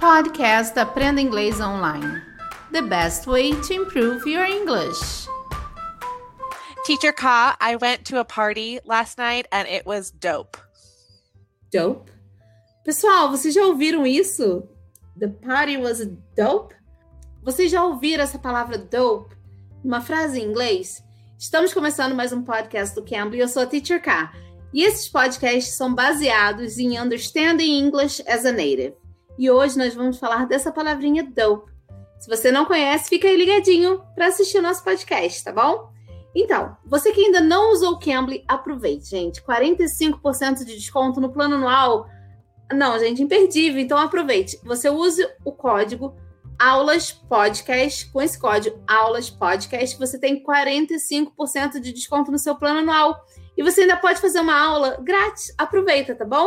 Podcast Aprenda Inglês Online. The best way to improve your English. Teacher Ka, I went to a party last night and it was dope. Dope? Pessoal, vocês já ouviram isso? The party was dope? Vocês já ouviram essa palavra dope? Uma frase em inglês? Estamos começando mais um podcast do Cambly. Eu sou a Teacher K. E esses podcasts são baseados em Understanding English as a Native. E hoje nós vamos falar dessa palavrinha dope. Se você não conhece, fica aí ligadinho para assistir o nosso podcast, tá bom? Então, você que ainda não usou o Cambly, aproveite, gente. 45% de desconto no plano anual. Não, gente, imperdível. Então aproveite. Você use o código Aulas Podcast. Com esse código Aulas Podcast, você tem 45% de desconto no seu plano anual. E você ainda pode fazer uma aula grátis. Aproveita, tá bom?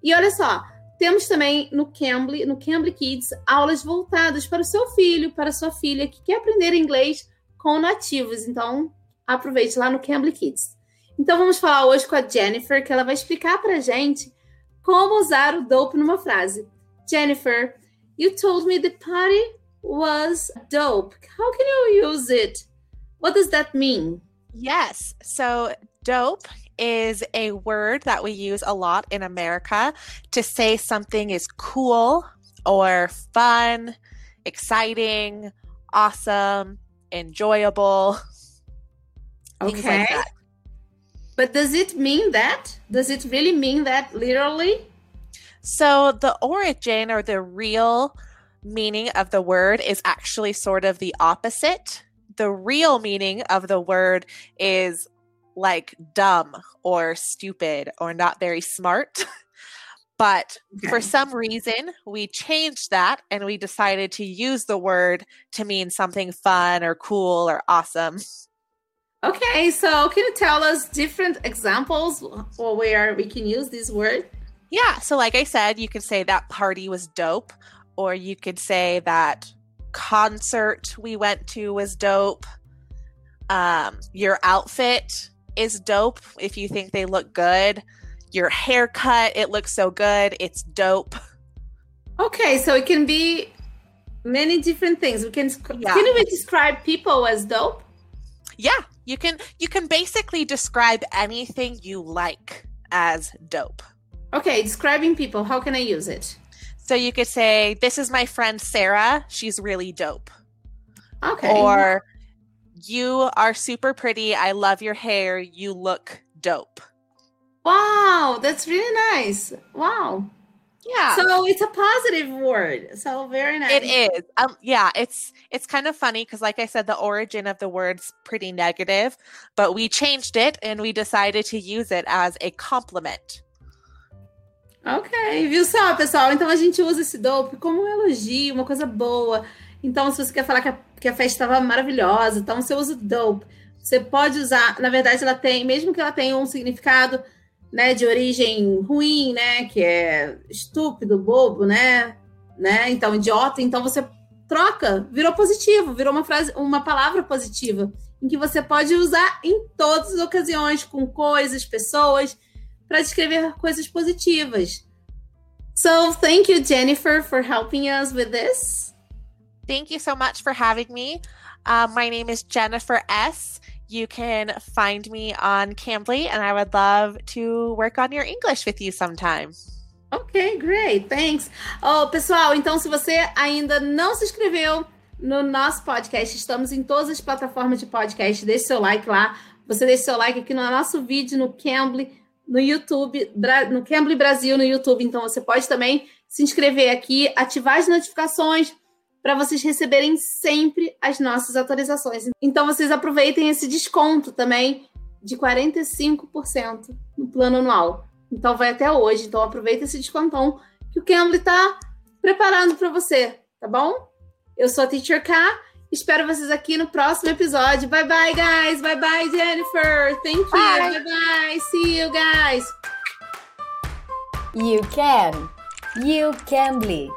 E olha só, temos também no Cambly, no Cambly Kids, aulas voltadas para o seu filho, para a sua filha que quer aprender inglês com nativos. Então, aproveite lá no Cambly Kids. Então, vamos falar hoje com a Jennifer, que ela vai explicar para gente como usar o dope numa frase. Jennifer, you told me the party was dope. How can you use it? What does that mean? Yes. So, dope is a word that we use a lot in America to say something is cool or fun, exciting, awesome, enjoyable. Okay. Like but does it mean that? Does it really mean that literally? So the origin or the real meaning of the word is actually sort of the opposite. The real meaning of the word is like dumb or stupid or not very smart. but okay. for some reason, we changed that and we decided to use the word to mean something fun or cool or awesome. Okay, so can you tell us different examples where we can use this word? Yeah, so like I said, you could say that party was dope, or you could say that concert we went to was dope. Um, your outfit is dope if you think they look good. Your haircut, it looks so good, it's dope. Okay, so it can be many different things. We can yeah. can we describe people as dope? Yeah, you can you can basically describe anything you like as dope. Okay, describing people, how can I use it? So you could say, This is my friend Sarah. She's really dope. Okay. Or you are super pretty. I love your hair. You look dope. Wow, that's really nice. Wow. Yeah. So it's a positive word. So very nice. It is. Um, yeah, it's it's kind of funny because, like I said, the origin of the word's pretty negative, but we changed it and we decided to use it as a compliment. Ok, viu só, pessoal? Então a gente usa esse dope como um elogio, uma coisa boa. Então, se você quer falar que a, que a festa estava maravilhosa, então você usa dope. Você pode usar, na verdade, ela tem, mesmo que ela tenha um significado né, de origem ruim, né, que é estúpido, bobo, né, né, então idiota, então você troca, virou positivo, virou uma frase, uma palavra positiva, em que você pode usar em todas as ocasiões, com coisas, pessoas, para descrever coisas positivas. So, thank you, Jennifer, for helping us with this. Thank you so much for having me. Uh, my name is Jennifer S. you can find me on Cambly, and I would love to work on your English with you sometime. Ok, great, thanks. Oh, pessoal, então se você ainda não se inscreveu no nosso podcast, estamos em todas as plataformas de podcast, deixe seu like lá. Você deixa seu like aqui no nosso vídeo no Cambly, no YouTube, no Cambly Brasil no YouTube. Então você pode também se inscrever aqui, ativar as notificações para vocês receberem sempre as nossas atualizações. Então vocês aproveitem esse desconto também de 45% no plano anual. Então vai até hoje. Então aproveita esse descontão que o Cambly está preparando para você, tá bom? Eu sou a Teacher K. Espero vocês aqui no próximo episódio. Bye bye, guys. Bye bye, Jennifer. Thank you. Bye bye. bye. See you guys. You can. You can be.